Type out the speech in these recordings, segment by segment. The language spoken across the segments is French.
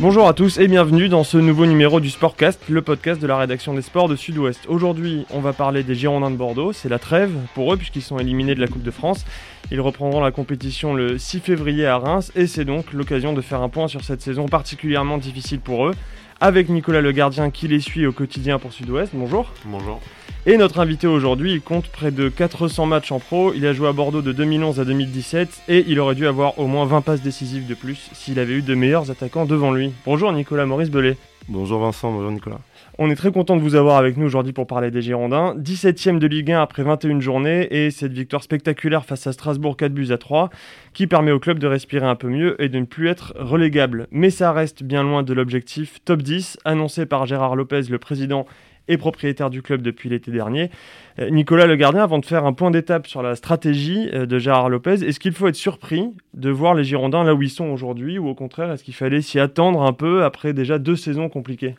Bonjour à tous et bienvenue dans ce nouveau numéro du Sportcast, le podcast de la rédaction des sports de Sud-Ouest. Aujourd'hui, on va parler des Girondins de Bordeaux. C'est la trêve pour eux puisqu'ils sont éliminés de la Coupe de France. Ils reprendront la compétition le 6 février à Reims et c'est donc l'occasion de faire un point sur cette saison particulièrement difficile pour eux. Avec Nicolas Le Gardien qui les suit au quotidien pour Sud-Ouest. Bonjour. Bonjour. Et notre invité aujourd'hui, il compte près de 400 matchs en pro. Il a joué à Bordeaux de 2011 à 2017 et il aurait dû avoir au moins 20 passes décisives de plus s'il avait eu de meilleurs attaquants devant lui. Bonjour Nicolas Maurice Belay. Bonjour Vincent, bonjour Nicolas. On est très content de vous avoir avec nous aujourd'hui pour parler des Girondins. 17ème de Ligue 1 après 21 journées et cette victoire spectaculaire face à Strasbourg 4 buts à 3 qui permet au club de respirer un peu mieux et de ne plus être relégable. Mais ça reste bien loin de l'objectif top 10 annoncé par Gérard Lopez, le président et propriétaire du club depuis l'été dernier. Euh, Nicolas Le Gardien, avant de faire un point d'étape sur la stratégie euh, de Gérard Lopez, est-ce qu'il faut être surpris de voir les Girondins là où ils sont aujourd'hui ou au contraire, est-ce qu'il fallait s'y attendre un peu après déjà deux saisons compliquées?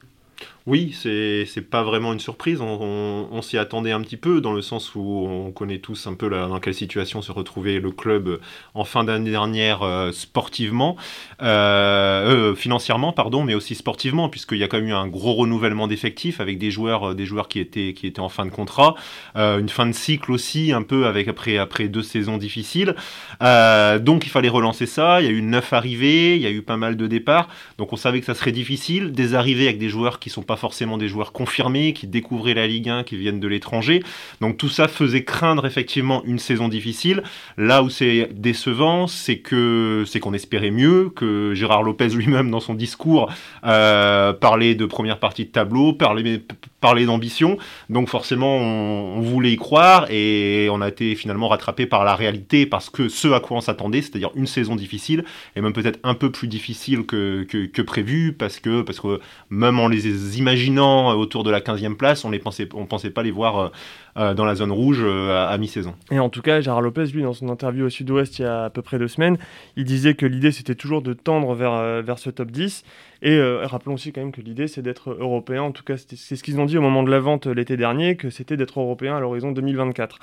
Oui, c'est pas vraiment une surprise. On, s'y attendait un petit peu, dans le sens où on connaît tous un peu dans quelle situation se retrouvait le club en fin d'année dernière euh, sportivement, euh, euh, financièrement, pardon, mais aussi sportivement, puisqu'il y a quand même eu un gros renouvellement d'effectifs avec des joueurs, des joueurs qui étaient, qui étaient en fin de contrat, une fin de cycle aussi, un peu avec après, après deux saisons difficiles. donc il fallait relancer ça. Il y a eu neuf arrivées, il y a eu pas mal de départs. Donc on savait que ça serait difficile. Des arrivées avec des joueurs qui sont pas forcément des joueurs confirmés, qui découvraient la Ligue 1, qui viennent de l'étranger. Donc tout ça faisait craindre effectivement une saison difficile. Là où c'est décevant, c'est que c'est qu'on espérait mieux, que Gérard Lopez lui-même dans son discours euh, parlait de première partie de tableau, parlait, parlait d'ambition. Donc forcément, on, voulait y croire et on a été finalement rattrapé par la réalité parce que ce à quoi on s'attendait, c'est-à-dire une saison difficile et même peut-être un peu plus difficile que, que, prévu parce que, parce que même en les imaginant autour de la 15e place, on ne pensait, on pensait pas les voir euh, euh, dans la zone rouge euh, à, mi-saison. Et en tout cas, Gérard Lopez, lui, dans son interview au Sud-Ouest il y a à peu près deux semaines, il disait que l'idée c'était toujours de tendre vers, euh, vers ce top 10. Et rappelons aussi quand même que l'idée c'est d'être européen. En tout cas, c'est ce qu'ils ont dit au moment de la vente l'été dernier, que c'était d'être européen à l'horizon 2024.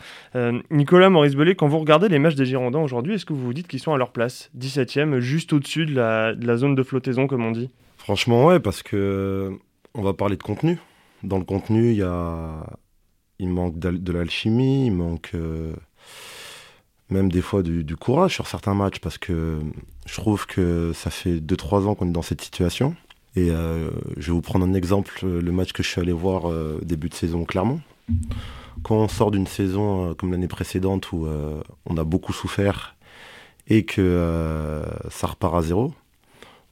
Nicolas Maurice Bellet, quand vous regardez les matchs des Girondins aujourd'hui, est-ce que vous vous dites qu'ils sont à leur place 17e, juste au-dessus de la, de la zone de flottaison, comme on dit? Franchement, ouais, parce que on va parler de contenu. Dans le contenu, il manque de l'alchimie, il manque euh, même des fois du, courage sur certains matchs parce que je trouve que ça fait 2-3 ans qu'on est dans cette situation. Et euh, je vais vous prendre un exemple, le match que je suis allé voir euh, début de saison Clermont. Quand on sort d'une saison comme l'année précédente où on a beaucoup souffert et que ça repart à zéro,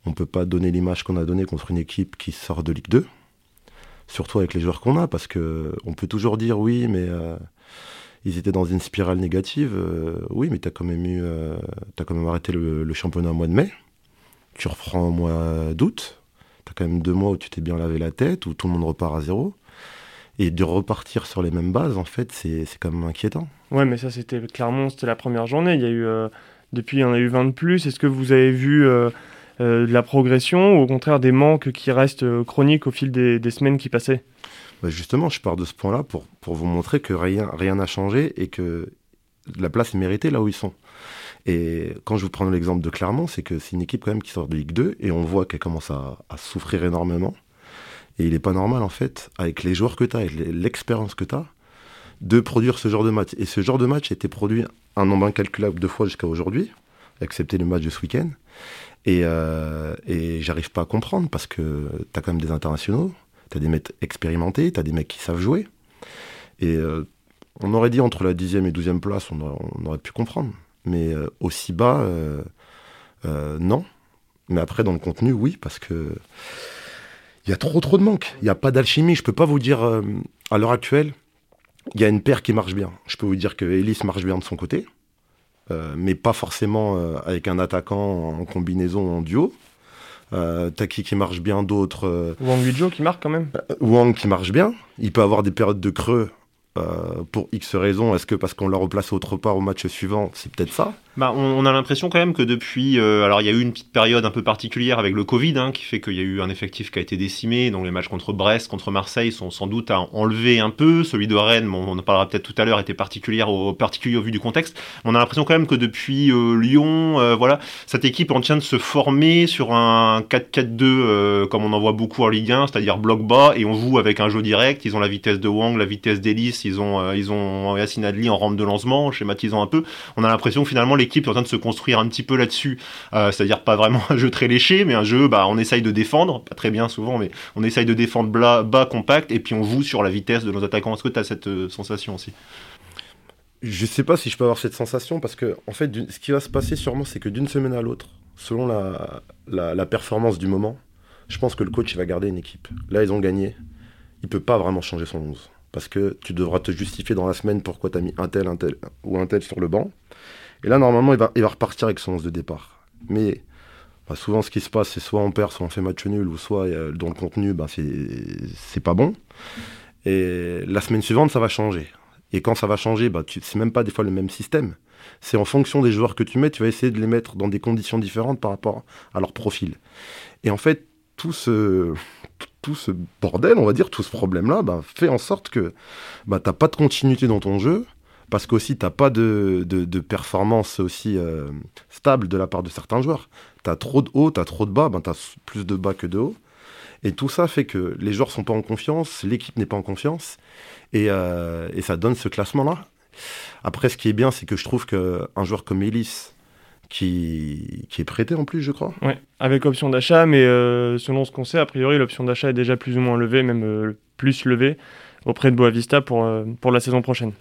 on ne peut pas donner l'image qu'on a donnée contre une équipe qui sort de Ligue 2 surtout avec les joueurs qu'on a, parce que on peut toujours dire oui, mais euh, ils étaient dans une spirale négative. Euh, oui, mais tu as quand même eu, euh, quand même arrêté le, championnat au mois de mai. Tu reprends au mois d'août. Tu as quand même deux mois où tu t'es bien lavé la tête, où tout le monde repart à zéro. Et de repartir sur les mêmes bases, en fait, c'est quand même inquiétant. Ouais, mais ça, c'était clairement, c'était la première journée. Il y a eu, depuis, il y en a eu 20 de plus. Est-ce que vous avez vu euh, de la progression ou au contraire des manques qui restent euh, chroniques au fil des, semaines qui passaient? Bah, Justement, je pars de ce point-là pour, pour vous montrer que rien rien n'a changé et que la place est méritée là où ils sont. Et quand je vous prends l'exemple de Clermont, c'est que c'est une équipe quand même qui sort de Ligue 2 et on voit qu'elle commence à, souffrir énormément. Et il n'est pas normal en fait, avec les joueurs que tu as, avec l'expérience que tu as, de produire ce genre de match. Et ce genre de match a été produit un nombre incalculable de fois jusqu'à aujourd'hui, excepté le match de ce week-end. Et, euh, et j'arrive pas à comprendre parce que tu as quand même des internationaux, tu as des mecs expérimentés, tu as des mecs qui savent jouer. Et euh, on aurait dit entre la 10e et 12e place, on, aurait pu comprendre. Mais euh, aussi bas, non. Mais après, dans le contenu, oui, parce que il y a trop trop de manque. Il n'y a pas d'alchimie. Je peux pas vous dire à l'heure actuelle, il y a une paire qui marche bien. Je peux vous dire que Ellis marche bien de son côté. Euh, mais pas forcément euh, avec un attaquant en combinaison en duo. Euh, Taki qui marche bien, d'autres. Euh, Wang Guizhou qui marque quand même. Wang qui marche bien. Il peut avoir des périodes de creux pour X raisons. Est-ce que parce qu'on l'a replacé autre part au match suivant C'est peut-être ça. Bah, on, a l'impression quand même que depuis, euh, alors il y a eu une petite période un peu particulière avec le Covid, hein, qui fait qu'il y a eu un effectif qui a été décimé. Donc les matchs contre Brest, contre Marseille sont sans doute à enlever un peu. Celui de Rennes, on en parlera peut-être tout à l'heure, était particulier au, particulier au vu du contexte. On a l'impression quand même que depuis euh, Lyon, euh, voilà, cette équipe en tient de se former sur un 4-4-2 comme on en voit beaucoup en Ligue 1, c'est-à-dire bloc bas et on joue avec un jeu direct. Ils ont la vitesse de Wang, la vitesse d'Ellis, ils ont ils ont Yacine Adli en rampe de lancement, schématisant un peu. On a l'impression finalement l'équipe est en train de se construire un petit peu là-dessus, euh, c'est-à-dire pas vraiment un jeu très léché, mais un jeu, bah, on essaye de défendre, pas très bien souvent, mais on essaye de défendre bas, bas compact, et puis on joue sur la vitesse de nos attaquants. Est-ce que tu as cette euh, sensation aussi? Je sais pas si je peux avoir cette sensation, parce que en fait, ce qui va se passer sûrement, c'est que d'une semaine à l'autre, selon la, performance du moment, je pense que le coach va garder une équipe. Là, ils ont gagné. Il peut pas vraiment changer son 11 parce que tu devras te justifier dans la semaine pourquoi tu as mis un tel, un tel ou un tel sur le banc. Et là, normalement, il va, il repartir avec son 11 de départ. Mais bah, souvent, ce qui se passe, c'est soit on perd, soit on fait match nul, ou soit dans le contenu, bah, c'est pas bon. Et la semaine suivante, ça va changer. Et quand ça va changer, bah, c'est même pas des fois le même système. C'est en fonction des joueurs que tu mets, tu vas essayer de les mettre dans des conditions différentes par rapport à leur profil. Et en fait, tout ce, bordel, on va dire, tout ce problème-là, bah, fait en sorte que tu n'as pas de continuité dans ton jeu, parce qu'aussi, tu n'as pas de, de, performance aussi euh, stable de la part de certains joueurs. Tu as trop de haut, tu as trop de bas, ben, tu as plus de bas que de haut. Et tout ça fait que les joueurs sont pas en confiance, l'équipe n'est pas en confiance, et, euh, et ça donne ce classement-là. Après, ce qui est bien, c'est que je trouve qu'un joueur comme Ellis, qui, qui, est prêté en plus, je crois. Oui, avec option d'achat, mais euh, selon ce qu'on sait, a priori, l'option d'achat est déjà plus ou moins levée, même plus levée auprès de Boavista pour, pour la saison prochaine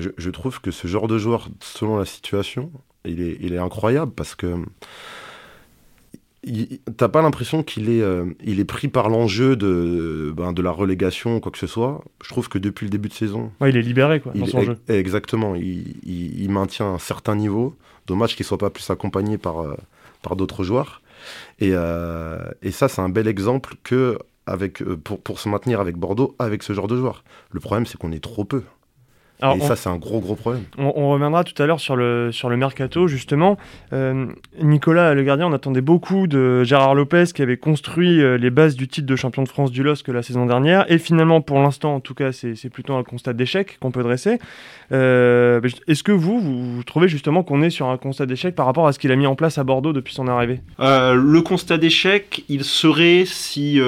je, trouve que ce genre de joueur, selon la situation, il est, il est incroyable parce que t'as pas l'impression qu'il est, euh, il est pris par l'enjeu de, ben, de la relégation ou quoi que ce soit. Je trouve que depuis le début de saison. il est libéré quoi, dans son jeu. Exactement. Il, il, maintient un certain niveau. Dommage qu'il soit pas plus accompagné par, euh, par d'autres joueurs. Et, euh, et ça, c'est un bel exemple que avec, pour, pour se maintenir avec Bordeaux, avec ce genre de joueur. Le problème, c'est qu'on est trop peu et ça, c'est un gros, gros problème. On, reviendra tout à l'heure sur le, sur le mercato, justement. Euh, Nicolas, le gardien, on attendait beaucoup de Gérard Lopez, qui avait construit euh, les bases du titre de champion de France du LOSC la saison dernière. Et finalement, pour l'instant, en tout cas, c'est plutôt un constat d'échec qu'on peut dresser. Euh, Est-ce que vous, vous, trouvez justement qu'on est sur un constat d'échec par rapport à ce qu'il a mis en place à Bordeaux depuis son arrivée? Euh, Le constat d'échec, il serait si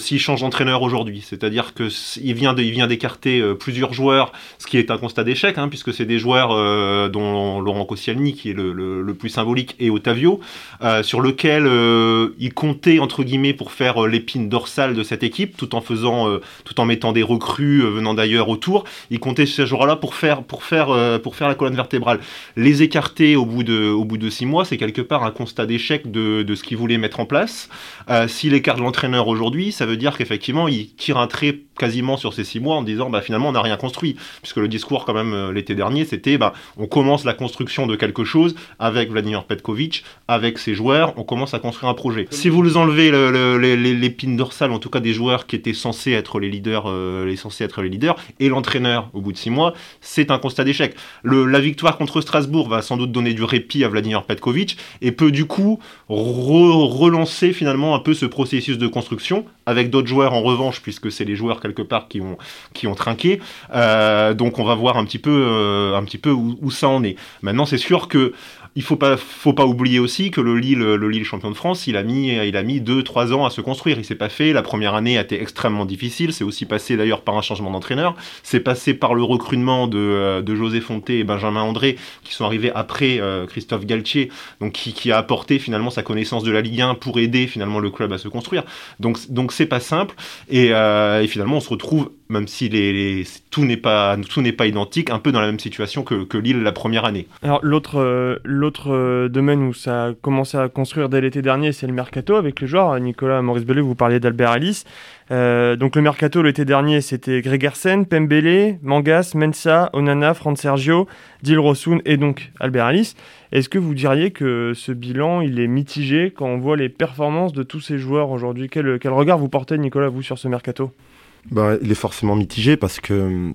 s'il change d'entraîneur aujourd'hui. C'est-à-dire qu'il vient d'écarter plusieurs joueurs, ce qui est est un constat d'échec, hein, puisque c'est des joueurs euh, dont Laurent Koscielny, qui est le, plus symbolique, et Otavio, euh, sur lequel euh, il comptait, entre guillemets, pour faire l'épine dorsale de cette équipe, tout en faisant, tout en mettant des recrues venant d'ailleurs autour. Il comptait ces joueurs-là pour faire, pour, faire, pour faire la colonne vertébrale. Les écarter au bout de, au bout de six mois, c'est quelque part un constat d'échec de, de, ce qu'il voulait mettre en place. S'il écarte l'entraîneur aujourd'hui, ça veut dire qu'effectivement, il tire un trait quasiment sur ces six mois en disant bah, finalement on n'a rien construit. Puisque le discours quand même euh, l'été dernier c'était bah, on commence la construction de quelque chose avec Vladimir Petkovic, avec ses joueurs, on commence à construire un projet. Si vous enlevez l'épine dorsale en tout cas des joueurs qui étaient censés être les leaders, euh, les censés être les leaders, et l'entraîneur au bout de six mois, c'est un constat d'échec. La victoire contre Strasbourg va sans doute donner du répit à Vladimir Petkovic et peut du coup relancer finalement un peu ce processus de construction avec d'autres joueurs en revanche puisque c'est les joueurs quelque part qui ont, qui ont trinqué. Euh, donc on va voir un petit peu, euh, un petit peu où, ça en est. Maintenant, c'est sûr que il faut pas, faut pas oublier aussi que le Lille, le Lille champion de France, il a mis, il a mis deux, trois ans à se construire. Il s'est pas fait. La première année a été extrêmement difficile. C'est aussi passé d'ailleurs par un changement d'entraîneur. C'est passé par le recrutement de, euh, José Fonté et Benjamin André, qui sont arrivés après euh, Christophe Galtier, donc qui, a apporté finalement sa connaissance de la Ligue 1 pour aider finalement le club à se construire. Donc, donc c'est pas simple. Et finalement, on se retrouve même si tout n'est pas tout n'est pas identique, un peu dans la même situation que, que Lille la première année. Alors l'autre euh, l'autre euh, domaine où ça a commencé à construire dès l'été dernier, c'est le mercato avec les joueurs. Nicolas, Maurice Bellet, vous parliez d'Albert Alice. Euh, donc le mercato l'été dernier, c'était Gregersen, Pembele, Mangas, Mensa, Onana, Fran Sergio, Dilrosun et donc Albert Alice. Est-ce que vous diriez que ce bilan, il est mitigé quand on voit les performances de tous ces joueurs aujourd'hui? Quel, quel regard vous portez, Nicolas, vous, sur ce mercato? Bah, il est forcément mitigé parce que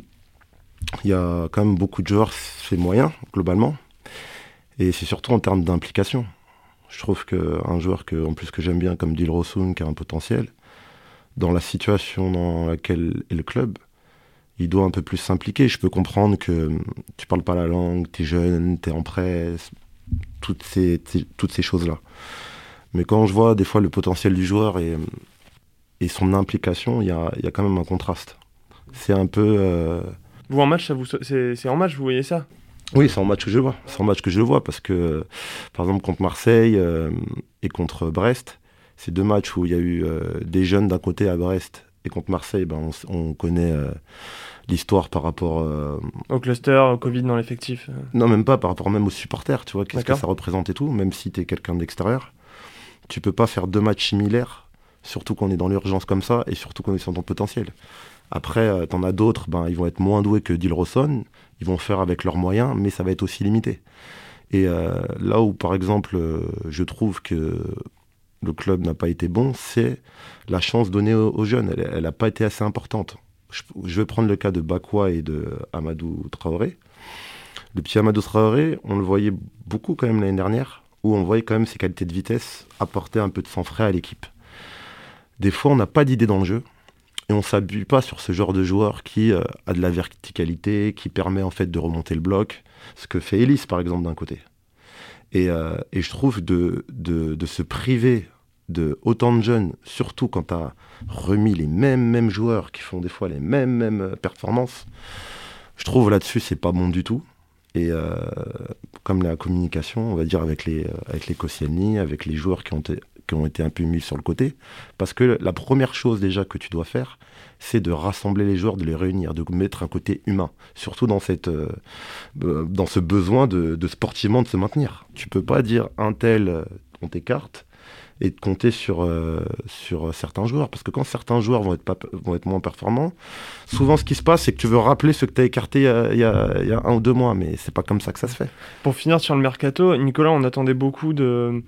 il y a quand même beaucoup de joueurs, c'est moyen globalement. Et c'est surtout en termes d'implication. Je trouve qu'un joueur que, en plus que j'aime bien comme Dilrosun, qui a un potentiel, dans la situation dans laquelle est le club, il doit un peu plus s'impliquer. Je peux comprendre que tu parles pas la langue, tu es jeune, tu es en presse, toutes ces, toutes ces choses-là. Mais quand je vois des fois le potentiel du joueur et, et son implication, il y a, y a, quand même un contraste. C'est un peu. Euh, vous en match, c'est en match, vous voyez ça? Oui, c'est en match que je vois. C'est en match que je vois parce que, par exemple, contre Marseille euh, et contre Brest, c'est deux matchs où il y a eu euh, des jeunes d'un côté à Brest et contre Marseille, ben, on, connaît l'histoire par rapport au cluster, au Covid dans l'effectif. Non, même pas par rapport même aux supporters, tu vois, qu'est-ce que ça représente et tout, même si tu es quelqu'un d'extérieur. Tu peux pas faire deux matchs similaires, surtout qu'on est dans l'urgence comme ça et surtout qu'on est sur ton potentiel. Après, euh, t'en as d'autres, ben, ils vont être moins doués que Dilroson, ils vont faire avec leurs moyens, mais ça va être aussi limité. Et euh, là où, par exemple, euh, je trouve que le club n'a pas été bon, c'est la chance donnée aux, jeunes. Elle n'a pas été assez importante. Je, vais prendre le cas de Bakwa et de Amadou Traoré. Le petit Amadou Traoré, on le voyait beaucoup quand même l'année dernière, où on voyait quand même ses qualités de vitesse apporter un peu de sang frais à l'équipe. Des fois, on n'a pas d'idée dans le jeu et on s'appuie pas sur ce genre de joueur qui euh, a de la verticalité, qui permet en fait de remonter le bloc, ce que fait Ellis par exemple d'un côté. Et, euh, je trouve de, se priver de autant de jeunes, surtout quand tu remis les mêmes, mêmes joueurs qui font des fois les mêmes, mêmes euh, performances, je trouve là-dessus c'est pas bon du tout. Et comme la communication, on va dire avec les, avec avec les joueurs qui ont été qui ont été un peu mis sur le côté. Parce que la première chose déjà que tu dois faire, c'est de rassembler les joueurs, de les réunir, de mettre un côté humain. Surtout dans, cette, euh, euh, dans ce besoin de, sportivement de se maintenir. Tu peux pas dire un tel, euh, on t'écarte et de compter sur, sur certains joueurs. Parce que quand certains joueurs vont être, pas, vont être moins performants, souvent ce qui se passe, c'est que tu veux rappeler ceux que tu as écartés il y a, y a, un ou deux mois, mais c'est pas comme ça que ça se fait. Pour finir sur le mercato, Nicolas, on attendait beaucoup de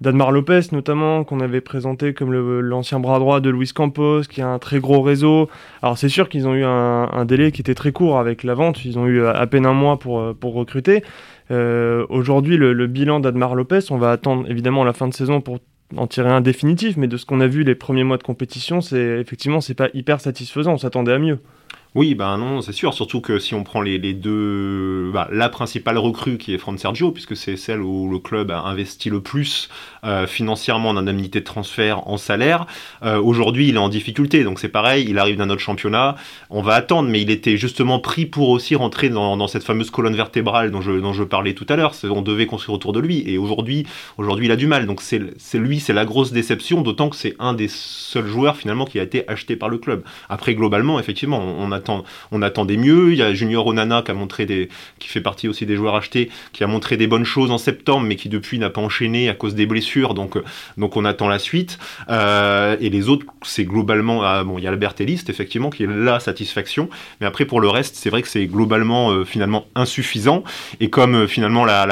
d'Admar Lopez notamment, qu'on avait présenté comme l'ancien bras droit de Luis Campos, qui a un très gros réseau. Alors c'est sûr qu'ils ont eu un, délai qui était très court avec la vente, ils ont eu à peine un mois pour, euh, pour recruter. Euh, aujourd'hui, le, bilan d'Admar Lopez, on va attendre évidemment la fin de saison pour en tirer un définitif, mais de ce qu'on a vu les premiers mois de compétition, c'est effectivement c'est pas hyper satisfaisant, on s'attendait à mieux. Oui, ben non, c'est sûr. Surtout que si on prend les, deux, bah, la principale recrue qui est Fran Sergio, puisque c'est celle où le club a investi le plus euh, financièrement en indemnité de transfert, en salaire. Euh, aujourd'hui, il est en difficulté, donc c'est pareil. Il arrive d'un autre championnat. On va attendre, mais il était justement pris pour aussi rentrer dans, cette fameuse colonne vertébrale dont je, dont je parlais tout à l'heure. On devait construire autour de lui, et aujourd'hui, aujourd'hui, il a du mal. Donc c'est lui, c'est la grosse déception, d'autant que c'est un des seuls joueurs finalement qui a été acheté par le club. Après, globalement, effectivement, on, on a on attendait mieux. Il y a Junior Onana qui a montré qui fait partie aussi des joueurs achetés, qui a montré des bonnes choses en septembre, mais qui depuis n'a pas enchaîné à cause des blessures. Donc, euh, donc on attend la suite. Euh, et les autres, c'est globalement, ah, bon, il y a Albert Ellis, effectivement, qui est la satisfaction. Mais après, pour le reste, c'est vrai que c'est globalement euh, finalement insuffisant. Et comme finalement la,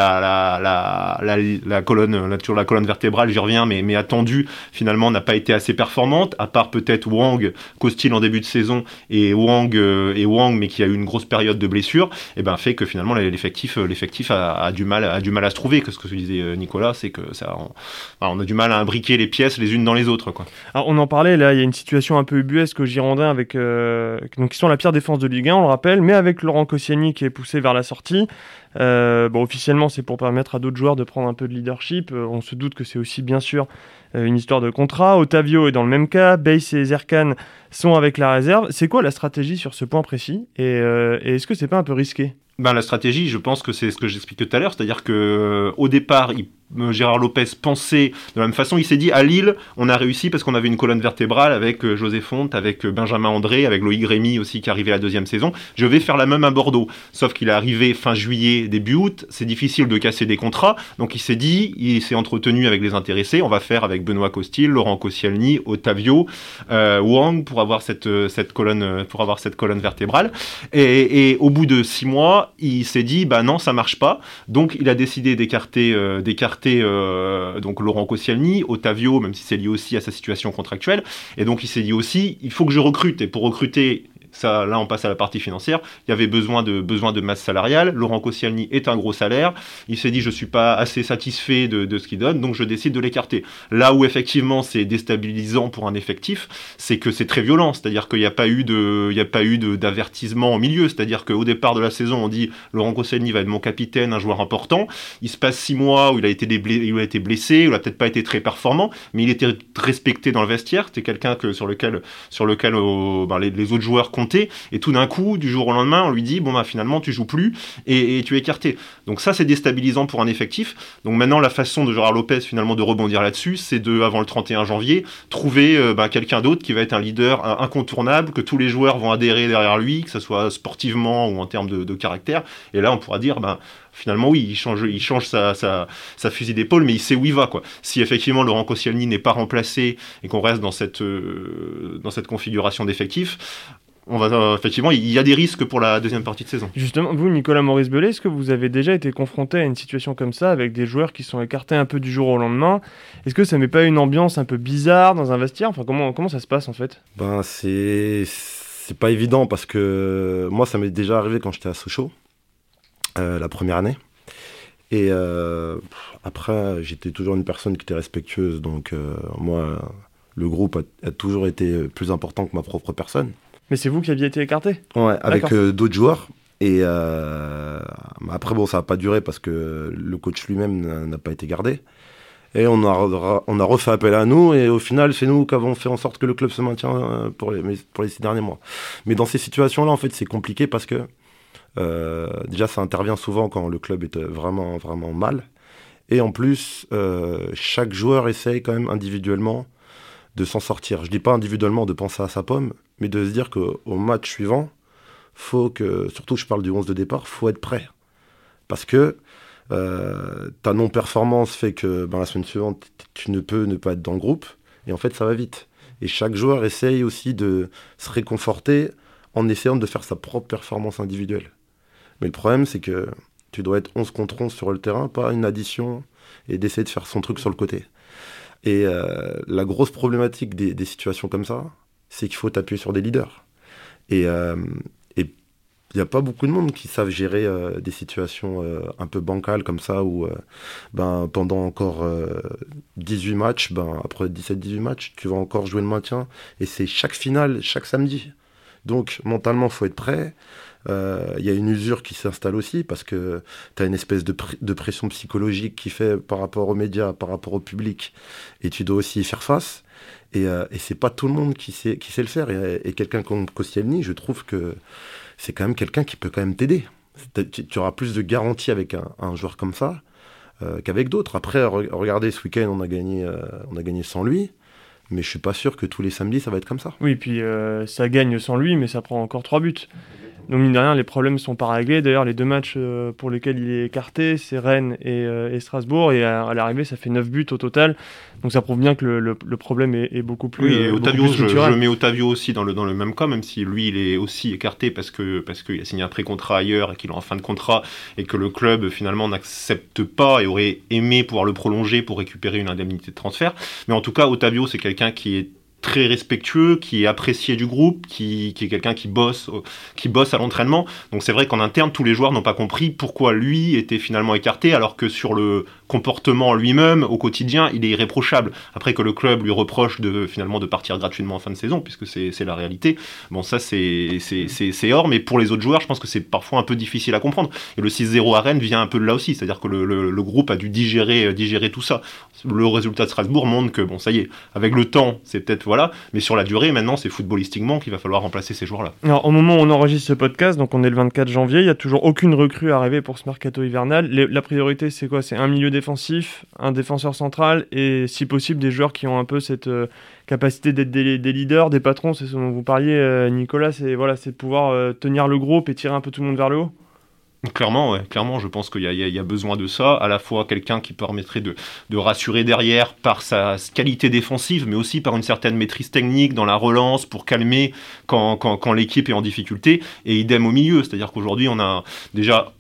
colonne, la, la colonne vertébrale, j'y reviens, mais, mais attendue, finalement, n'a pas été assez performante, à part peut-être Wang, Costil en début de saison, et Wang et Wang, mais qui a eu une grosse période de blessure, et eh ben fait que finalement l'effectif, euh, l'effectif a, du mal, a du mal à se trouver. Que ce que disait euh, Nicolas, c'est que ça, on, a du mal à imbriquer les pièces les unes dans les autres. Quoi. Alors on en parlait là, il y a une situation un peu ubuesque au Girondin avec donc qui sont la pire défense de Ligue 1, on le rappelle, mais avec Laurent Koscielny qui est poussé vers la sortie. Bon, officiellement, c'est pour permettre à d'autres joueurs de prendre un peu de leadership. on se doute que c'est aussi bien sûr euh, une histoire de contrat. Otavio est dans le même cas, Bass et Zerkan sont avec la réserve. C'est quoi la stratégie sur ce point précis et, euh, est-ce que c'est pas un peu risqué? Ben, la stratégie, je pense que c'est ce que j'expliquais tout à l'heure, c'est-à-dire que euh, au départ, il euh, Gérard Lopez pensait de la même façon. Il s'est dit à Lille, on a réussi parce qu'on avait une colonne vertébrale avec euh, José Fonte, avec euh, Benjamin André, avec Loïc Rémy aussi qui arrivait la deuxième saison. Je vais faire la même à Bordeaux. Sauf qu'il est arrivé fin juillet, début août. C'est difficile de casser des contrats. Donc il s'est dit, il s'est entretenu avec les intéressés. On va faire avec Benoît Costil, Laurent Koscielny, Otavio, Wang pour avoir cette, cette colonne pour avoir cette colonne vertébrale. Et, au bout de six mois, il s'est dit, bah non, ça marche pas. Donc il a décidé d'écarter d'écarter euh, donc Laurent Koscielny, Otavio, même si c'est lié aussi à sa situation contractuelle. Et donc il s'est dit aussi, il faut que je recrute. Et pour recruter, ça, là on passe à la partie financière, il y avait besoin de, besoin de masse salariale, Laurent Koscielny est un gros salaire, il s'est dit je suis pas assez satisfait de, de ce qu'il donne, donc je décide de l'écarter. Là où effectivement c'est déstabilisant pour un effectif, c'est que c'est très violent, c'est-à-dire qu'il n'y a pas eu de, d'avertissement au milieu, c'est-à-dire qu'au départ de la saison on dit Laurent Koscielny va être mon capitaine, un joueur important, il se passe six mois où il a été, il a été blessé, où il a peut-être pas été très performant, mais il était respecté dans le vestiaire, c'était quelqu'un que, sur lequel, sur lequel oh, ben, les, autres joueurs et tout d'un coup, du jour au lendemain, on lui dit, bon bah finalement tu joues plus, et, tu es écarté. Donc ça c'est déstabilisant pour un effectif, donc maintenant la façon de Gérard Lopez finalement de rebondir là-dessus, c'est de, avant le 31 janvier, trouver euh, ben, quelqu'un d'autre qui va être un leader incontournable, que tous les joueurs vont adhérer derrière lui, que ce soit sportivement ou en termes de, caractère, et là on pourra dire, ben finalement, oui, il change, il change sa, sa, fusil d'épaule, mais il sait où il va. Quoi. Si effectivement Laurent Koscielny n'est pas remplacé et qu'on reste dans cette, euh, dans cette configuration d'effectifs, on va euh, effectivement, il y a des risques pour la deuxième partie de saison. Justement, vous, Nicolas Maurice Bellet, est-ce que vous avez déjà été confronté à une situation comme ça avec des joueurs qui sont écartés un peu du jour au lendemain? Est-ce que ça met pas une ambiance un peu bizarre dans un vestiaire? Enfin, comment, comment ça se passe en fait? Ben, c'est c'est pas évident parce que moi, ça m'est déjà arrivé quand j'étais à Sochaux. Euh, la première année. Et euh, après, j'étais toujours une personne qui était respectueuse, donc euh, moi, le groupe a, toujours été plus important que ma propre personne. Mais c'est vous qui aviez été écarté Ouais, avec d'autres joueurs. Et après, bon, ça n'a pas duré parce que le coach lui-même n'a pas été gardé. Et on a, on a refait appel à nous, et au final, c'est nous qui avons fait en sorte que le club se maintient pour les, pour les six derniers mois. Mais dans ces situations-là, en fait, c'est compliqué parce que euh, déjà, ça intervient souvent quand le club est vraiment, vraiment mal. Et en plus, euh, chaque joueur essaye quand même individuellement de s'en sortir. Je dis pas individuellement de penser à sa pomme, mais de se dire qu'au match suivant, faut que, surtout je parle du 11 de départ, faut être prêt. Parce que euh, ta non-performance fait que ben, la semaine suivante, tu ne peux ne pas être dans le groupe. Et en fait, ça va vite. Et chaque joueur essaye aussi de se réconforter en essayant de faire sa propre performance individuelle. Mais le problème, c'est que tu dois être 11 contre 11 sur le terrain, pas une addition, et d'essayer de faire son truc sur le côté. Et euh, la grosse problématique des, situations comme ça, c'est qu'il faut t'appuyer sur des leaders. Et euh, il n'y a pas beaucoup de monde qui savent gérer euh, des situations un peu bancales comme ça, où ben, pendant encore 18 matchs, ben, après 17-18 matchs, tu vas encore jouer le maintien. Et c'est chaque finale, chaque samedi. Donc mentalement, faut être prêt. Euh, il y a une usure qui s'installe aussi parce que tu as une espèce de, pression psychologique qui fait par rapport aux médias, par rapport au public, et tu dois aussi y faire face. Et, euh, et c'est pas tout le monde qui sait, le faire. Et, quelqu'un comme Koscielny, je trouve que c'est quand même quelqu'un qui peut quand même t'aider. Tu, auras plus de garantie avec un, joueur comme ça euh, qu'avec d'autres. Après, regardez, ce week-end, on, a on a gagné sans lui mais je suis pas sûr que tous les samedis ça va être comme ça. Oui, puis ça gagne sans lui, mais ça prend encore trois buts. Donc mine de rien, les problèmes sont pas réglés. D'ailleurs, les deux matchs euh, pour lesquels il est écarté, c'est Rennes et, euh, Strasbourg. Et à, l'arrivée, ça fait 9 buts au total. Donc ça prouve bien que le, problème est, beaucoup plus. Oui, et euh, Otavio, je, mets Otavio aussi dans le, dans le même cas, même si lui, il est aussi écarté parce que parce qu'il a signé un pré-contrat ailleurs et qu'il est en fin de contrat et que le club finalement n'accepte pas et aurait aimé pouvoir le prolonger pour récupérer une indemnité de transfert. Mais en tout cas, Otavio, c'est quelqu'un qui est très respectueux, qui est apprécié du groupe, qui, est quelqu'un qui bosse, qui bosse à l'entraînement. Donc c'est vrai qu'en interne, tous les joueurs n'ont pas compris pourquoi lui était finalement écarté, alors que sur le comportement lui-même, au quotidien, il est irréprochable. Après que le club lui reproche de finalement de partir gratuitement en fin de saison, puisque c'est la réalité. Bon, ça c'est hors, mais pour les autres joueurs, je pense que c'est parfois un peu difficile à comprendre. Et le 6-0 à Rennes vient un peu de là aussi, c'est-à-dire que le, le, le, groupe a dû digérer, digérer tout ça. Le résultat de Strasbourg montre que bon, ça y est, avec le temps, c'est peut-être voilà. Mais sur la durée, maintenant, c'est footballistiquement qu'il va falloir remplacer ces joueurs-là. Alors, au moment où on enregistre ce podcast, donc on est le 24 janvier, il n'y a toujours aucune recrue arrivée pour ce mercato hivernal. la priorité, c'est quoi? C'est un milieu un défenseur central et, si possible, des joueurs qui ont un peu cette euh, capacité d'être des, leaders, des patrons. C'est ce dont vous parliez, euh, Nicolas. C'est voilà, de pouvoir euh, tenir le groupe et tirer un peu tout le monde vers le haut. Clairement, ouais, clairement, je pense qu'il y, y, a besoin de ça, à la fois quelqu'un qui permettrait de, de, rassurer derrière par sa qualité défensive, mais aussi par une certaine maîtrise technique dans la relance pour calmer quand, quand, quand l'équipe est en difficulté, et idem au milieu, c'est-à-dire qu'aujourd'hui on a déjà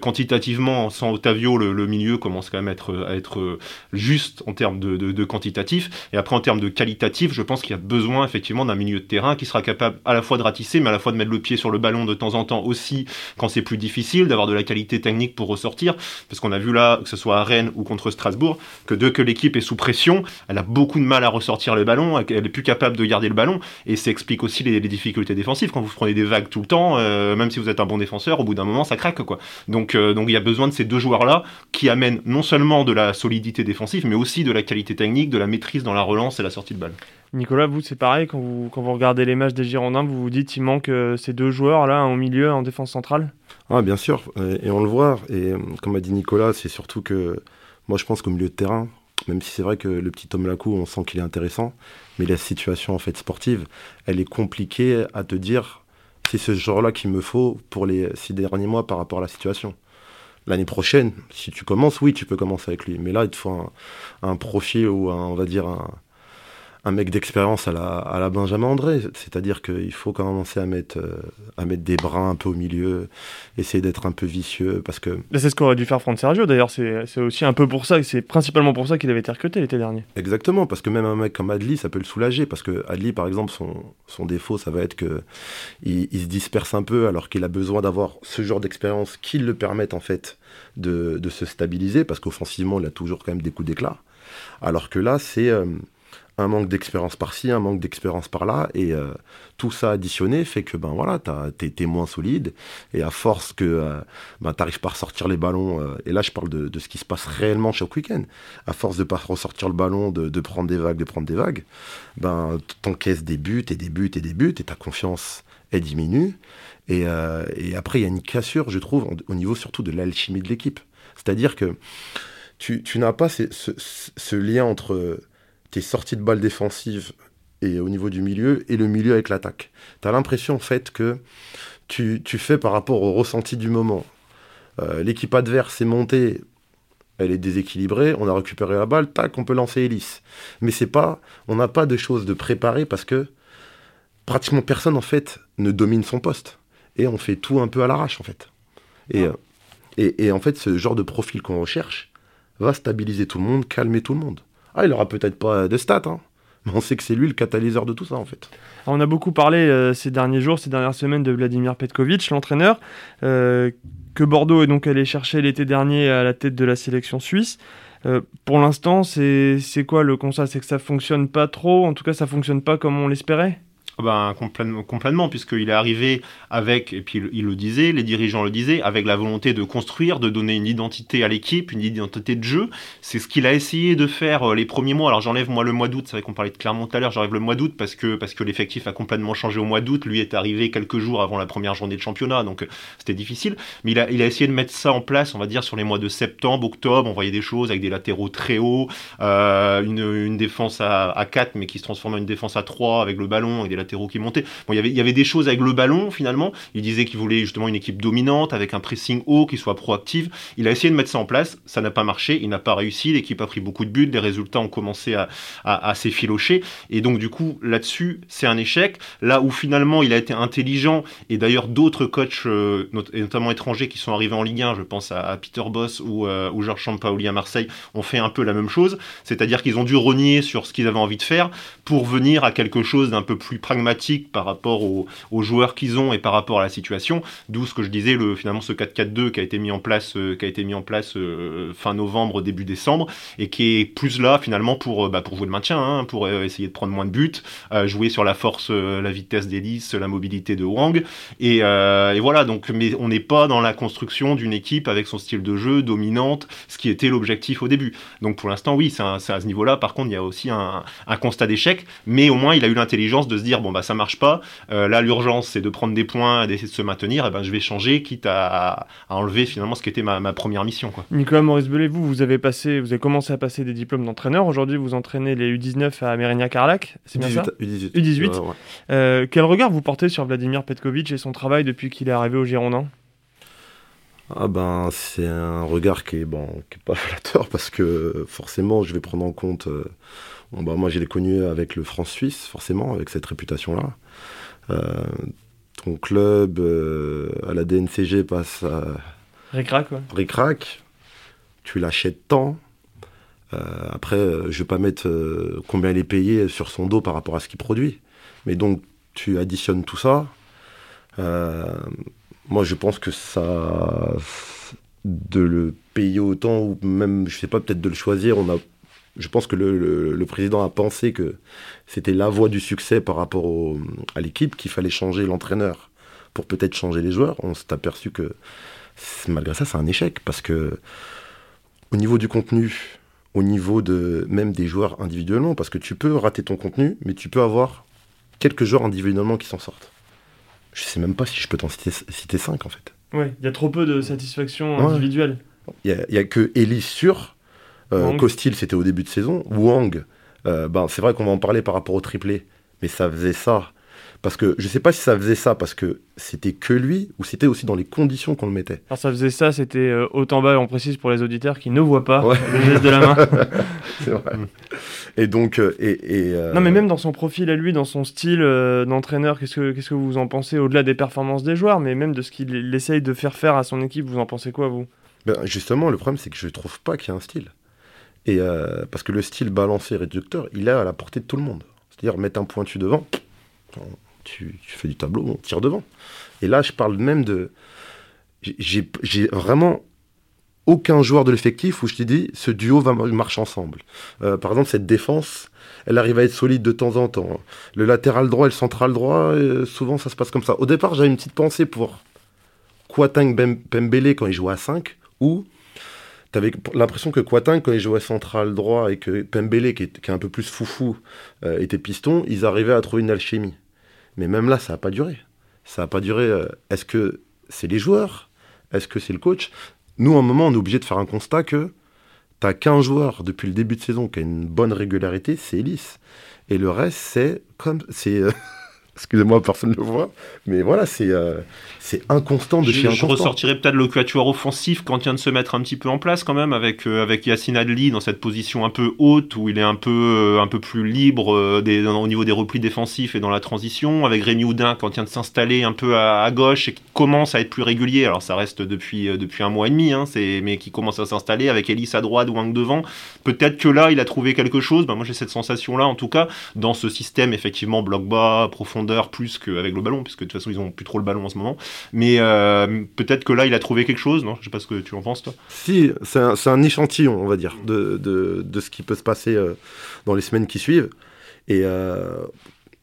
quantitativement, sans Otavio, le, milieu commence quand même à être, être juste en termes de, de, quantitatif. Et après, en termes de qualitatif, je pense qu'il y a besoin effectivement d'un milieu de terrain qui sera capable à la fois de ratisser, mais à la fois de mettre le pied sur le ballon de temps en temps aussi quand c'est plus difficile, d'avoir de la qualité technique pour ressortir. Parce qu'on a vu là, que ce soit à Rennes ou contre Strasbourg, que dès que l'équipe est sous pression, elle a beaucoup de mal à ressortir le ballon, elle est plus capable de garder le ballon. Et ça explique aussi les, difficultés défensives. Quand vous prenez des vagues tout le temps, euh, même si vous êtes un bon défenseur, au bout d'un moment, ça craque. quoi. Donc, euh, donc il y a besoin de ces deux joueurs-là qui amènent non seulement de la solidité défensive, mais aussi de la qualité technique, de la maîtrise dans la relance et la sortie de balle. Nicolas, vous, c'est pareil, quand vous, quand vous regardez les matchs des Girondins, vous vous dites qu'il manque euh, ces deux joueurs-là, au milieu, en défense centrale? Ah, Bien sûr, et on le voit. Et comme a dit Nicolas, c'est surtout que moi, je pense qu'au milieu de terrain, même si c'est vrai que le petit Tom Lacou, on sent qu'il est intéressant, mais la situation en fait sportive, elle est compliquée à te dire c'est ce genre-là qu'il me faut pour les six derniers mois par rapport à la situation. L'année prochaine, si tu commences, oui, tu peux commencer avec lui. Mais là, il te faut un, profil ou un, on va dire un, un mec d'expérience à la, à la Benjamin André. C'est-à-dire qu'il faut commencer à mettre, euh, à mettre des brins un peu au milieu, essayer d'être un peu vicieux. Parce que... C'est ce qu'aurait dû faire Franck Sergio d'ailleurs. C'est aussi un peu pour ça, c'est principalement pour ça qu'il avait été recruté l'été dernier. Exactement, parce que même un mec comme Adli, ça peut le soulager. Parce que Adli, par exemple, son, son défaut, ça va être qu'il il se disperse un peu alors qu'il a besoin d'avoir ce genre d'expérience qui le permette en fait de, de se stabiliser. Parce qu'offensivement, il a toujours quand même des coups d'éclat. Alors que là, c'est. Euh, un manque d'expérience par-ci, un manque d'expérience par-là, et euh, tout ça additionné fait que ben voilà, t'es moins solide, et à force que euh, ben, t'arrives pas à ressortir les ballons, euh, et là je parle de, ce qui se passe réellement chaque week-end, à force de pas ressortir le ballon, de, prendre des vagues, de prendre des vagues, ben t'encaisses des buts et des buts et des buts, et ta confiance elle diminue, et, après il y a une cassure, je trouve, au niveau surtout de l'alchimie de l'équipe, c'est-à-dire que tu, n'as pas ce lien entre tes sorties de balles défensives et au niveau du milieu et le milieu avec l'attaque. Tu as l'impression en fait que tu, fais par rapport au ressenti du moment. Euh, l'équipe adverse est montée, elle est déséquilibrée, on a récupéré la balle, tac, on peut lancer hélice. Mais c'est pas, on n'a pas de choses de préparer parce que pratiquement personne en fait ne domine son poste et on fait tout un peu à l'arrache en fait. Et, euh, et, et en fait, ce genre de profil qu'on recherche va stabiliser tout le monde, calmer tout le monde. Ah, il aura peut-être pas de stats, hein. mais on sait que c'est lui le catalyseur de tout ça en fait. On a beaucoup parlé euh, ces derniers jours, ces dernières semaines de Vladimir Petkovic, l'entraîneur, euh, que Bordeaux est donc allé chercher l'été dernier à la tête de la sélection suisse. Euh, pour l'instant, c'est quoi le constat? C'est que ça fonctionne pas trop, en tout cas ça fonctionne pas comme on l'espérait? Ben, complètement, complètement puisqu'il est arrivé avec, et puis il, le disait, les dirigeants le disaient, avec la volonté de construire, de donner une identité à l'équipe, une identité de jeu. C'est ce qu'il a essayé de faire euh, les premiers mois. Alors j'enlève moi le mois d'août, c'est vrai qu'on parlait de Clermont tout à l'heure, j'enlève le mois d'août parce que, parce que l'effectif a complètement changé au mois d'août. Lui est arrivé quelques jours avant la première journée de championnat, donc euh, c'était difficile. Mais il a, essayé de mettre ça en place, on va dire, sur les mois de septembre, octobre. On voyait des choses avec des latéraux très hauts, euh, une, défense à, à 4, mais qui se transformait en une défense à 3 avec le ballon et des latéraux qui montaient. Il y avait, des choses avec le ballon finalement. Il disait qu'il voulait justement une équipe dominante avec un pressing haut qui soit proactive. Il a essayé de mettre ça en place. Ça n'a pas marché. Il n'a pas réussi. L'équipe a pris beaucoup de buts. Les résultats ont commencé à, s'effilocher. Et donc, du coup, là-dessus, c'est un échec. Là où finalement, il a été intelligent et d'ailleurs d'autres coachs, euh, notamment étrangers, qui sont arrivés en Ligue 1, je pense à, Peter Boss ou, euh, Georges Champaoli à Marseille, ont fait un peu la même chose. C'est-à-dire qu'ils ont dû renier sur ce qu'ils avaient envie de faire pour venir à quelque chose d'un peu plus pragmatique par rapport aux, joueurs qu'ils ont et par rapport à la situation. D'où ce que je disais, le, finalement ce 4-4-2 qui a été mis en place, euh, qui a été mis en place euh, fin novembre, début décembre, et qui est plus là finalement pour, euh, bah, pour jouer le maintien, hein, pour essayer de prendre moins de buts, jouer sur la force, la vitesse d'hélice, la mobilité de Wang. Et, voilà, donc mais on n'est pas dans la construction d'une équipe avec son style de jeu dominante, ce qui était l'objectif au début. Donc pour l'instant, oui, c'est à ce niveau-là. Par contre, il y a aussi un, un constat d'échec, mais au moins il a eu l'intelligence de se dire bon bah ça marche pas, euh, là, l'urgence, c'est de prendre des points, d'essayer de se maintenir. Et eh ben, je vais changer, quitte à, enlever finalement ce qui était ma, première mission. Quoi. Nicolas Maurice Belay, vous, vous avez passé, vous avez commencé à passer des diplômes d'entraîneur. Aujourd'hui, vous entraînez les U19 à Mérignac-Carlac. C'est bien ça U18. U18. Euh, quel regard vous portez sur Vladimir Petkovic et son travail depuis qu'il est arrivé au Girondin? Ah ben c'est un regard qui est bon qui est pas flatteur parce que forcément je vais prendre en compte euh, bon, bah, moi je l'ai connu avec le France Suisse forcément avec cette réputation là euh, ton club euh, à la DNCG passe Ricrac, ouais. Ricrac, tu l'achètes tant. Euh, après, je vais pas mettre combien il est payé sur son dos par rapport à ce qu'il produit. Mais donc, tu additionnes tout ça. moi, je pense que ça. De le payer autant, ou même, je sais pas, peut-être de le choisir, on a je pense que le, président a pensé que c'était la voie du succès par rapport à l'équipe, qu'il fallait changer l'entraîneur pour peut-être changer les joueurs. On s'est aperçu que malgré ça, c'est un échec parce que au niveau du contenu, au niveau de même des joueurs individuellement, parce que tu peux rater ton contenu, mais tu peux avoir quelques joueurs individuellement qui s'en sortent. Je sais même pas si je peux t'en citer, citer 5 en fait. Ouais, il y a trop peu de satisfaction individuelle. Il n'y a, que Elise sur, euh, Costil c'était au début de saison, Wang, euh, ben, c'est vrai qu'on va en parler par rapport au triplé, mais ça faisait ça parce que je sais pas si ça faisait ça parce que c'était que lui ou c'était aussi dans les conditions qu'on le mettait. Alors ça faisait ça, c'était euh, autant bas, on précise pour les auditeurs qui ne voient pas le geste de la main. c'est vrai. Et donc, euh, et, euh, non mais même dans son profil à lui, dans son style d'entraîneur, qu'est-ce que qu'est-ce que vous en pensez au-delà des performances des joueurs, mais même de ce qu'il essaye de faire faire à son équipe, vous en pensez quoi vous? Ben, Justement, le problème c'est que je trouve pas qu'il y a un style. Et parce que le style balancé réducteur, il est à la portée de tout le monde. C'est-à-dire mettre un pointu devant, tu, fais du tableau, on tire devant. Et là, je parle même de. J'ai vraiment aucun joueur de l'effectif où je t'ai dit ce duo va marcher ensemble. Euh, par exemple, cette défense, elle arrive à être solide de temps en temps. Le latéral droit et le central droit, euh, souvent ça se passe comme ça. Au départ, j'avais une petite pensée pour Kwatang Pembele quand il jouait à 5, ou tu avais l'impression que Kwatang, quand il jouait central droit et que Pembele, qui est, un peu plus foufou, euh, était piston, ils arrivaient à trouver une alchimie. Mais même là, ça n'a pas duré. Ça n'a pas duré. Euh, est-ce que c'est les joueurs? Est-ce que c'est le coach? Nous, à un moment, on est obligé de faire un constat que tu as qu'un joueur depuis le début de saison qui a une bonne régularité, c'est Ellis. Et le reste, c'est comme. c'est euh, Excusez-moi, personne ne le voit. Mais voilà, c'est euh, c'est inconstant de chez inconstant. Je ressortirais peut-être le quatuor offensif quand il vient de se mettre un petit peu en place quand même, avec, euh, avec Yacine Adli dans cette position un peu haute, où il est un peu, euh, un peu plus libre des, au niveau des replis défensifs et dans la transition, avec Rémi Houdin quand il vient de s'installer un peu à, gauche et qui commence à être plus régulier. Alors ça reste depuis, depuis un mois et demi, hein, mais qui commence à s'installer, avec Ellis à droite, Wang devant. Peut-être que là, il a trouvé quelque chose. Ben, moi, j'ai cette sensation-là, en tout cas, dans ce système, effectivement, bloc bas, profond plus qu'avec le ballon, puisque de toute façon ils ont plus trop le ballon en ce moment. Mais euh, peut-être que là il a trouvé quelque chose, non? Je sais pas ce que tu en penses toi. Si, c'est un, échantillon, on va dire, de, de, ce qui peut se passer euh, dans les semaines qui suivent. Et euh,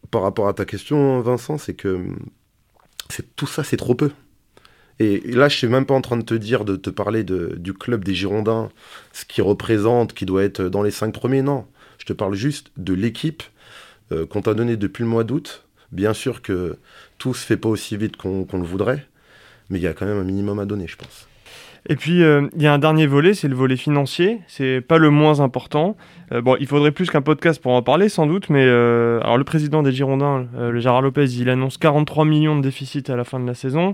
par rapport à ta question, Vincent, c'est que tout ça, c'est trop peu. Et là, je suis même pas en train de te dire, de te parler de, du club des Girondins, ce qui représente, qui doit être dans les cinq premiers, non. Je te parle juste de l'équipe qu'on t'a donnée depuis le mois d'août, Bien sûr que tout se fait pas aussi vite qu'on le voudrait, mais il y a quand même un minimum à donner, je pense. Et puis, euh, il y a un dernier volet, c'est le volet financier. C'est pas le moins important. Euh, bon, il faudrait plus qu'un podcast pour en parler, sans doute, mais euh, alors le président des Girondins, le Gérard Lopez, il annonce 43 millions de déficit à la fin de la saison.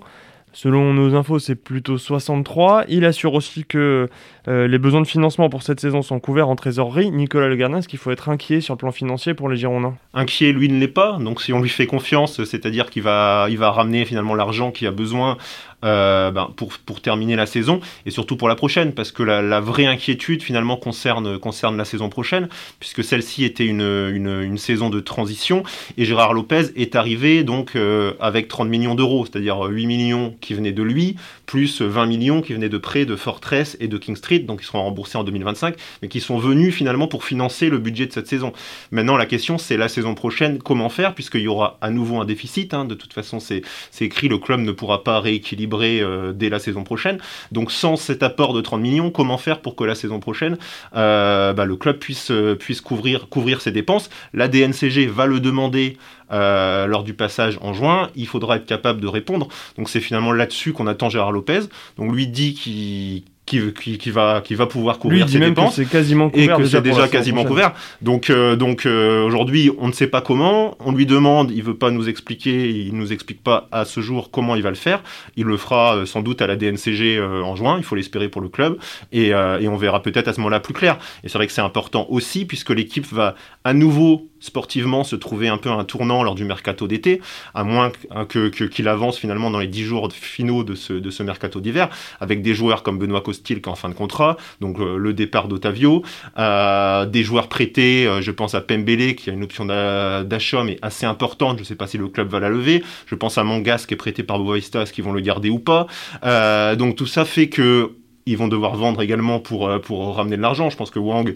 Selon nos infos, c'est plutôt 63. Il assure aussi que euh, les besoins de financement pour cette saison sont couverts en trésorerie. Nicolas Le est-ce qu'il faut être inquiet sur le plan financier pour les Girondins? Inquiet, lui ne l'est pas. Donc si on lui fait confiance, c'est-à-dire qu'il va, il va ramener finalement l'argent qu'il a besoin euh, ben, pour, pour terminer la saison et surtout pour la prochaine, parce que la, vraie inquiétude finalement concerne, concerne la saison prochaine, puisque celle-ci était une, une, saison de transition et Gérard Lopez est arrivé donc euh, avec 30 millions d'euros, c'est-à-dire 8 millions qui venaient de lui, plus 20 millions qui venaient de prêts de Fortress et de King Street, donc ils seront remboursés en 2025, mais qui sont venus finalement pour financer le budget de cette saison. Maintenant, la question, c'est la saison prochaine, comment faire, puisqu'il y aura à nouveau un déficit. Hein. de toute façon, c'est écrit, le club ne pourra pas rééquilibrer euh, dès la saison prochaine. Donc, sans cet apport de 30 millions, comment faire pour que la saison prochaine, euh, bah, le club puisse, euh, puisse couvrir, couvrir ses dépenses? La DNCG va le demander euh, lors du passage en juin, il faudra être capable de répondre. Donc c'est finalement là-dessus qu'on attend Gérard Lopez. Donc lui dit qu'il qui, va, qui va pouvoir couvrir ses dépenses. c'est quasiment couvert. Et que c'est déjà quasiment couvert. Donc, euh, donc euh, aujourd'hui, on ne sait pas comment. On lui demande, il veut pas nous expliquer, il nous explique pas à ce jour comment il va le faire. Il le fera sans doute à la DNCG en juin, il faut l'espérer pour le club. Et, et on verra peut-être à ce moment-là plus clair. Et c'est vrai que c'est important aussi, puisque l'équipe va à nouveau sportivement se trouver un peu un tournant lors du mercato d'été, à moins que, qu'il avance finalement dans les 10 jours finaux de ce, de ce mercato d'hiver, avec des joueurs comme Benoît Costil qui est en fin de contrat, donc euh, le départ d'Otavio, euh, des joueurs prêtés, euh, je pense à Pembele qui a une option d'achat mais assez importante, je ne sais pas si le club va la lever, je pense à Mangas qui est prêté par Boavista, est-ce vont le garder ou pas, donc tout ça fait que ils vont devoir vendre également pour, pour ramener de l'argent. Je pense que Wang,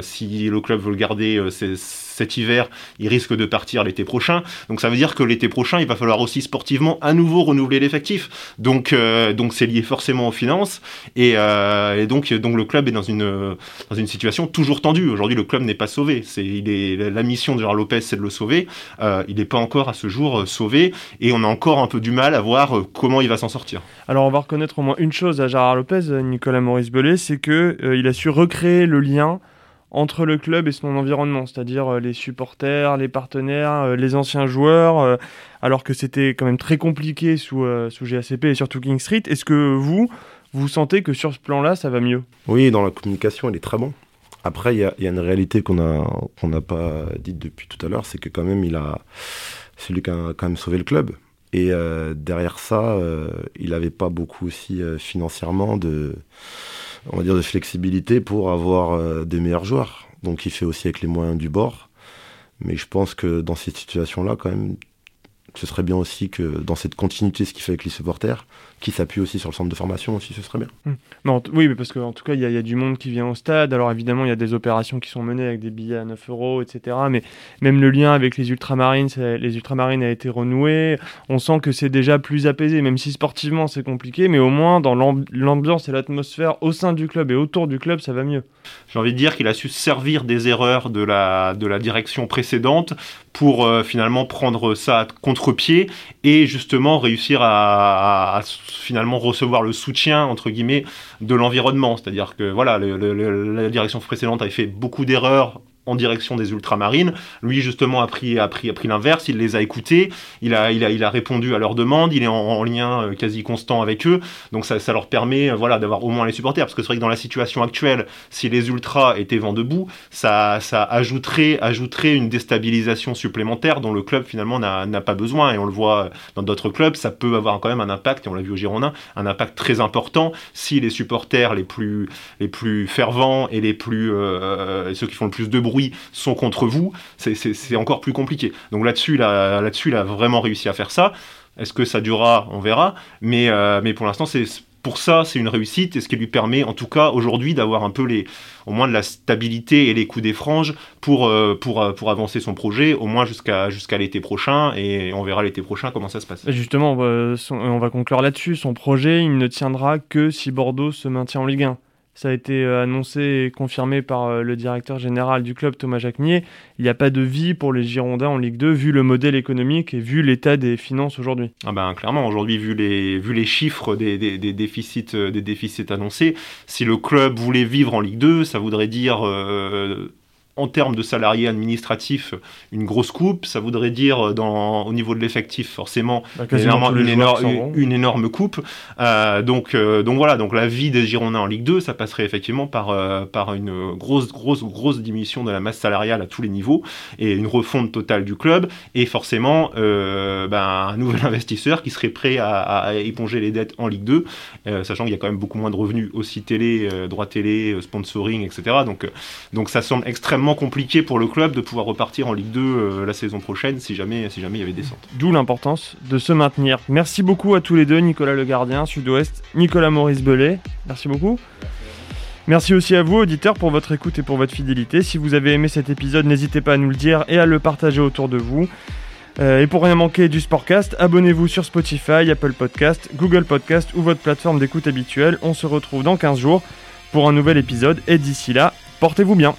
si le club veut le garder, c'est cet hiver, il risque de partir l'été prochain. Donc ça veut dire que l'été prochain, il va falloir aussi sportivement à nouveau renouveler l'effectif. Donc euh, donc c'est lié forcément aux finances et, euh, donc donc le club est dans une dans une situation toujours tendue. Aujourd'hui, le club n'est pas sauvé. C'est la mission de Gérard Lopez, c'est de le sauver. Euh, il n'est pas encore à ce jour sauvé et on a encore un peu du mal à voir comment il va s'en sortir. Alors on va reconnaître au moins une chose à Gérard Lopez, Nicolas Maurice Bellet, c'est que il a su recréer le lien entre le club et son environnement, c'est-à-dire euh, les supporters, les partenaires, euh, les anciens joueurs, euh, alors que c'était quand même très compliqué sous, sous GACP et surtout King Street. Est-ce que vous, vous sentez que sur ce plan-là, ça va mieux? Oui, dans la communication, elle est très bon. Après, il y, a une réalité qu'on n'a pas dite depuis tout à l'heure, c'est que quand même, il a, c'est lui qui a quand même sauvé le club. Et derrière ça, il n'avait pas beaucoup aussi financièrement de on va dire, de flexibilité pour avoir euh, des meilleurs joueurs. Donc il fait aussi avec les moyens du bord. Mais je pense que dans cette situation-là, quand même, ce serait bien aussi que dans cette continuité, ce qu'il fait avec les supporters, qui s'appuie aussi sur le centre de formation aussi, ce serait bien. Hum. Non, oui, mais parce qu'en tout cas, il y, y, a du monde qui vient au stade. Alors évidemment, il y a des opérations qui sont menées avec des billets à 9 euros, etc. Mais même le lien avec les ultramarines, les ultramarines a été renoué. On sent que c'est déjà plus apaisé, même si sportivement c'est compliqué, mais au moins dans l'ambiance et l'atmosphère au sein du club et autour du club, ça va mieux. J'ai envie de dire qu'il a su servir des erreurs de la, de la direction précédente pour euh, finalement prendre ça contre-pied et justement réussir à, à finalement recevoir le soutien entre guillemets de l'environnement. C'est-à-dire que voilà, la direction précédente avait fait beaucoup d'erreurs en direction des ultramarines. Lui, justement, a pris, a pris, a pris l'inverse, il les a écoutés, il a, il a, il a répondu à leurs demandes, il est en, lien euh, quasi constant avec eux, donc ça, ça leur permet euh, voilà, d'avoir au moins les supporters, parce que c'est vrai que dans la situation actuelle, si les ultras étaient vent debout, ça, ça ajouterait, ajouterait une déstabilisation supplémentaire dont le club finalement n'a pas besoin, et on le voit dans d'autres clubs, ça peut avoir quand même un impact, et on l'a vu au Girondin, un impact très important si les supporters les plus, les plus fervents et les plus, euh, ceux qui font le plus de bruit sont contre vous, c'est encore plus compliqué. Donc là-dessus, là, là-dessus, il a vraiment réussi à faire ça. Est-ce que ça durera? On verra. Mais, euh, mais pour l'instant, c'est pour ça, c'est une réussite et ce qui lui permet, en tout cas aujourd'hui, d'avoir un peu les, au moins de la stabilité et les coups des franges pour, euh, pour, euh, pour avancer son projet, au moins jusqu'à jusqu'à l'été prochain et on verra l'été prochain comment ça se passe. Justement, on va, on va conclure là-dessus. Son projet, il ne tiendra que si Bordeaux se maintient en Ligue 1. Ça a été euh, annoncé et confirmé par euh, le directeur général du club, Thomas Jacquemier. Il n'y a pas de vie pour les Girondins en Ligue 2, vu le modèle économique et vu l'état des finances aujourd'hui. Ah ben, clairement, aujourd'hui, vu les, vu les chiffres des, des, déficits, euh, des déficits annoncés, si le club voulait vivre en Ligue 2, ça voudrait dire en termes de salariés administratifs, une grosse coupe. Ça voudrait dire, euh, dans, au niveau de l'effectif, forcément, bah, une, énorme, une, énorme coupe. Euh, donc, euh, donc voilà, donc la vie des Girondins en Ligue 2, ça passerait effectivement par, par une grosse, grosse, grosse diminution de la masse salariale à tous les niveaux et une refonte totale du club. Et forcément, ben, un nouvel investisseur qui serait prêt à, éponger les dettes en Ligue 2, sachant qu'il y a quand même beaucoup moins de revenus aussi télé, droit télé, sponsoring, etc. Donc, donc ça semble extrêmement compliqué pour le club de pouvoir repartir en Ligue 2 euh, la saison prochaine si jamais, si jamais il y avait descente. D'où l'importance de se maintenir. Merci beaucoup à tous les deux, Nicolas Le Gardien, Sud-Ouest, Nicolas Maurice Belay. Merci beaucoup. Merci aussi à vous, auditeurs, pour votre écoute et pour votre fidélité. Si vous avez aimé cet épisode, n'hésitez pas à nous le dire et à le partager autour de vous. Euh, et pour rien manquer du Sportcast, abonnez-vous sur Spotify, Apple Podcast, Google Podcast ou votre plateforme d'écoute habituelle. On se retrouve dans 15 jours pour un nouvel épisode et d'ici là, portez-vous bien.